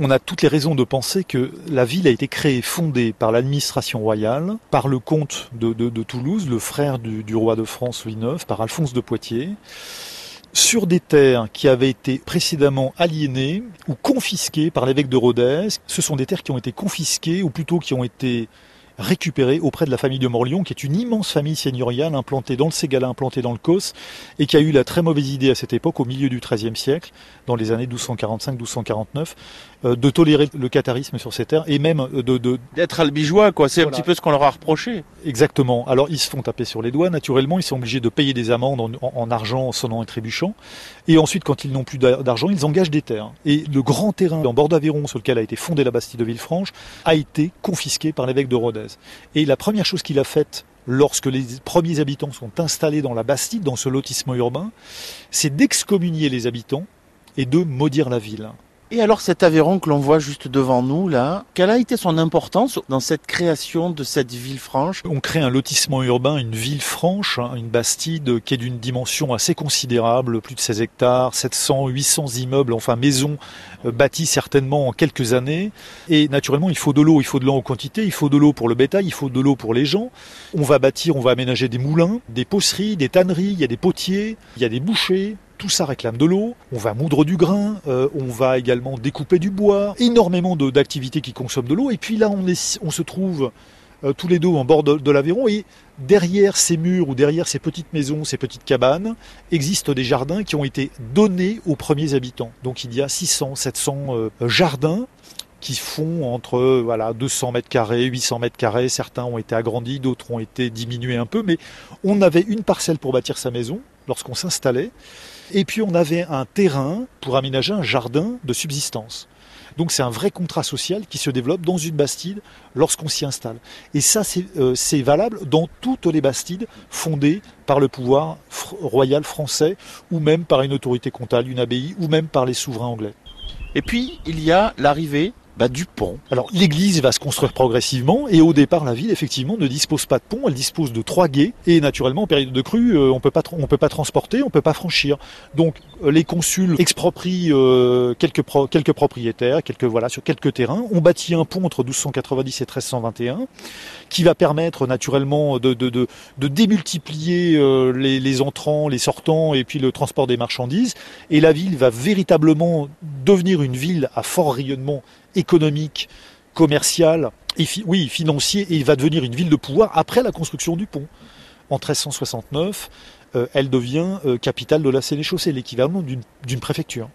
On a toutes les raisons de penser que la ville a été créée, fondée par l'administration royale, par le comte de, Toulouse, le frère du, roi de France Louis IX, par Alphonse de Poitiers sur des terres qui avaient été précédemment aliénées ou confisquées par l'évêque de Rodez. Ce sont des terres qui ont été confisquées, ou plutôt qui ont été récupéré auprès de la famille de Morlion, qui est une immense famille seigneuriale implantée dans le Ségala, implantée dans le Causse, et qui a eu la très mauvaise idée à cette époque, au milieu du XIIIe siècle, dans les années 1245-1249, euh, de tolérer le catharisme sur ces terres, et même euh, de... D'être albigeois, quoi. C'est un petit peu ce qu'on leur a reproché. Exactement. Alors ils se font taper sur les doigts, naturellement, ils sont obligés de payer des amendes en, en argent sonnant et trébuchant, et ensuite, quand ils n'ont plus d'argent, ils engagent des terres. Et le grand terrain en bord d'Aveyron, sur lequel a été fondée la Bastille de Villefranche, a été confisqué par l'évêque de Rodez. Et la première chose qu'il a faite lorsque les premiers habitants sont installés dans la Bastide, dans ce lotissement urbain, c'est d'excommunier les habitants et de maudire la ville. Et alors cet Aveyron que l'on voit juste devant nous là, quelle a été son importance dans cette création de cette ville franche? On crée un lotissement urbain, une ville franche, hein, une bastide qui est d'une dimension assez considérable, plus de 16 hectares, 700, 800 immeubles, enfin maisons euh, bâties certainement en quelques années. Et naturellement, il faut de l'eau, il faut de l'eau en quantité, il faut de l'eau pour le bétail, il faut de l'eau pour les gens. On va bâtir, on va aménager des moulins, des poceries, des tanneries, il y a des potiers, il y a des bouchers, tout ça réclame de l'eau, on va moudre du grain, euh, on va également découper du bois, énormément d'activités qui consomment de l'eau. Et puis là, on, se trouve euh, tous les deux en bord de, l'Aveyron et derrière ces murs ou derrière ces petites maisons, ces petites cabanes, existent des jardins qui ont été donnés aux premiers habitants. Donc il y a 600, 700 euh, jardins qui font entre voilà 200 mètres carrés, 800 mètres carrés. Certains ont été agrandis, d'autres ont été diminués un peu, mais on avait une parcelle pour bâtir sa maison lorsqu'on s'installait. Et puis on avait un terrain pour aménager un jardin de subsistance. Donc c'est un vrai contrat social qui se développe dans une bastide lorsqu'on s'y installe. Et ça, c'est euh, valable dans toutes les bastides fondées par le pouvoir royal français, ou même par une autorité comptable, une abbaye, ou même par les souverains anglais. Et puis, il y a l'arrivée bah, du pont. Alors l'église va se construire progressivement et au départ la ville effectivement ne dispose pas de pont, elle dispose de trois guets et naturellement en période de crue euh, on peut pas on peut pas transporter, on peut pas franchir. Donc euh, les consuls exproprient euh, quelques quelques propriétaires, quelques voilà sur quelques terrains. On bâtit un pont entre 1290 et 1321 qui va permettre naturellement de, de, de, démultiplier les entrants, les sortants et puis le transport des marchandises. Et la ville va véritablement devenir une ville à fort rayonnement économique, commercial, et financier, et il va devenir une ville de pouvoir après la construction du pont. En 1369, euh, elle devient euh, capitale de la Sénéchaussée, l'équivalent d'une préfecture.